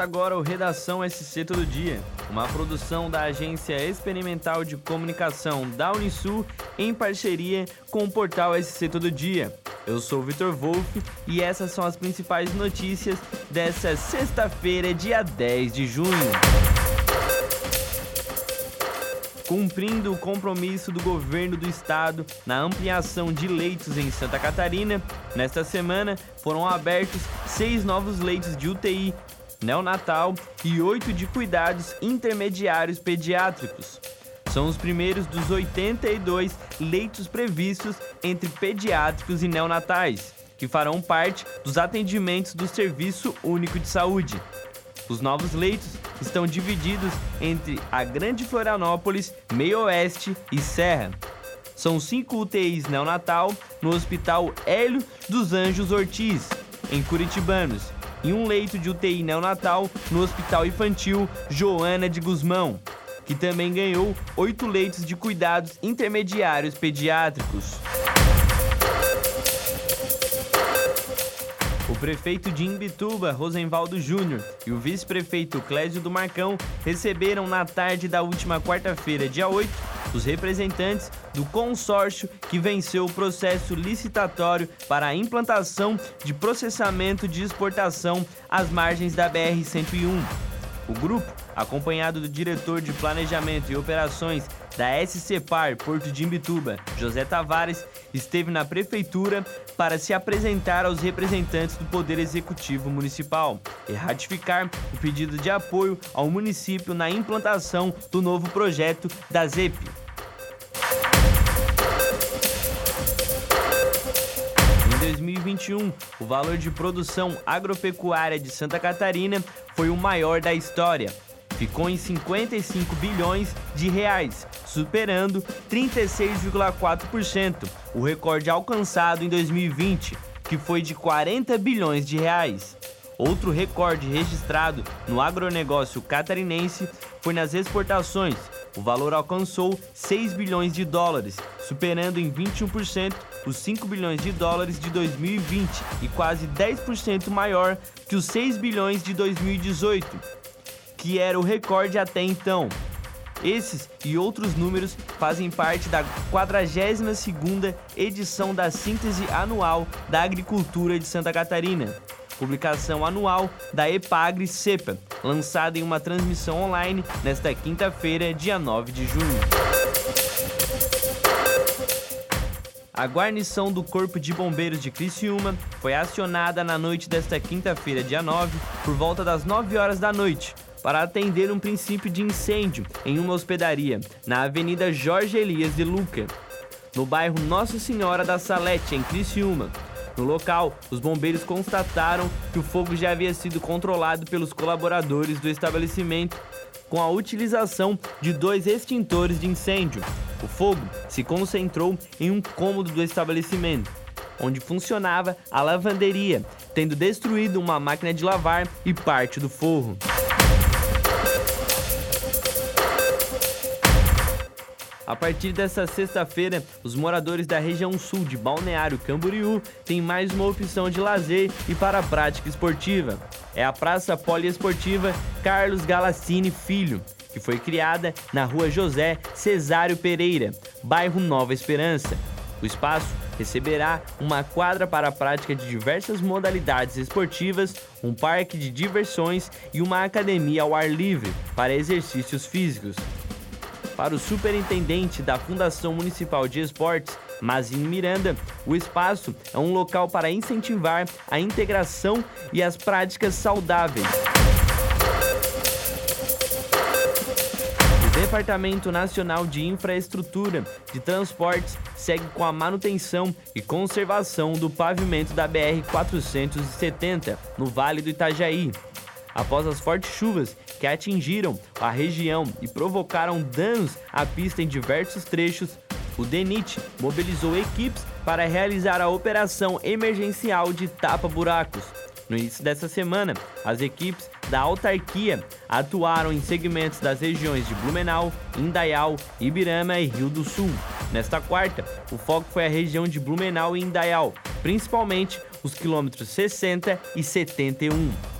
Começa agora o Redação SC Todo Dia, uma produção da Agência Experimental de Comunicação da Unisul em parceria com o portal SC Todo Dia. Eu sou Vitor Wolff e essas são as principais notícias dessa sexta-feira, dia 10 de junho. Cumprindo o compromisso do governo do estado na ampliação de leitos em Santa Catarina, nesta semana foram abertos seis novos leitos de UTI neonatal e oito de cuidados intermediários pediátricos. São os primeiros dos 82 leitos previstos entre pediátricos e neonatais, que farão parte dos atendimentos do Serviço Único de Saúde. Os novos leitos estão divididos entre a Grande Florianópolis, Meio Oeste e Serra. São cinco UTIs neonatal no Hospital Hélio dos Anjos Ortiz, em Curitibanos, e um leito de UTI neonatal no Hospital Infantil Joana de Guzmão, que também ganhou oito leitos de cuidados intermediários pediátricos. O prefeito de Imbituba, Rosenvaldo Júnior, e o vice-prefeito Clésio do Marcão receberam na tarde da última quarta-feira, dia 8, os representantes do consórcio que venceu o processo licitatório para a implantação de processamento de exportação às margens da BR-101. O grupo, acompanhado do diretor de Planejamento e Operações da SCPAR Porto de Imbituba, José Tavares, esteve na prefeitura para se apresentar aos representantes do Poder Executivo Municipal e ratificar o pedido de apoio ao município na implantação do novo projeto da ZEP. 2021, o valor de produção agropecuária de Santa Catarina foi o maior da história. Ficou em 55 bilhões de reais, superando 36,4%, o recorde alcançado em 2020, que foi de 40 bilhões de reais. Outro recorde registrado no agronegócio catarinense foi nas exportações. O valor alcançou 6 bilhões de dólares, superando em 21% os 5 bilhões de dólares de 2020 e quase 10% maior que os 6 bilhões de 2018, que era o recorde até então. Esses e outros números fazem parte da 42ª edição da Síntese Anual da Agricultura de Santa Catarina publicação anual da Epagre CEPA, lançada em uma transmissão online nesta quinta-feira, dia 9 de junho. A guarnição do Corpo de Bombeiros de Criciúma foi acionada na noite desta quinta-feira, dia 9, por volta das 9 horas da noite, para atender um princípio de incêndio em uma hospedaria na Avenida Jorge Elias de Luca, no bairro Nossa Senhora da Salete, em Criciúma. No local, os bombeiros constataram que o fogo já havia sido controlado pelos colaboradores do estabelecimento com a utilização de dois extintores de incêndio. O fogo se concentrou em um cômodo do estabelecimento, onde funcionava a lavanderia, tendo destruído uma máquina de lavar e parte do forro. A partir dessa sexta-feira, os moradores da região sul de Balneário Camboriú têm mais uma opção de lazer e para a prática esportiva. É a Praça Poliesportiva Carlos Galassini Filho, que foi criada na rua José Cesário Pereira, bairro Nova Esperança. O espaço receberá uma quadra para a prática de diversas modalidades esportivas, um parque de diversões e uma academia ao ar livre para exercícios físicos. Para o superintendente da Fundação Municipal de Esportes, Mazinho Miranda, o espaço é um local para incentivar a integração e as práticas saudáveis. Departamento Nacional de Infraestrutura de Transportes segue com a manutenção e conservação do pavimento da BR 470 no Vale do Itajaí após as fortes chuvas que atingiram a região e provocaram danos à pista em diversos trechos. O DENIT mobilizou equipes para realizar a operação emergencial de tapa-buracos. No início dessa semana, as equipes da autarquia atuaram em segmentos das regiões de Blumenau, Indaial, Ibirama e Rio do Sul. Nesta quarta, o foco foi a região de Blumenau e Indaial, principalmente os quilômetros 60 e 71.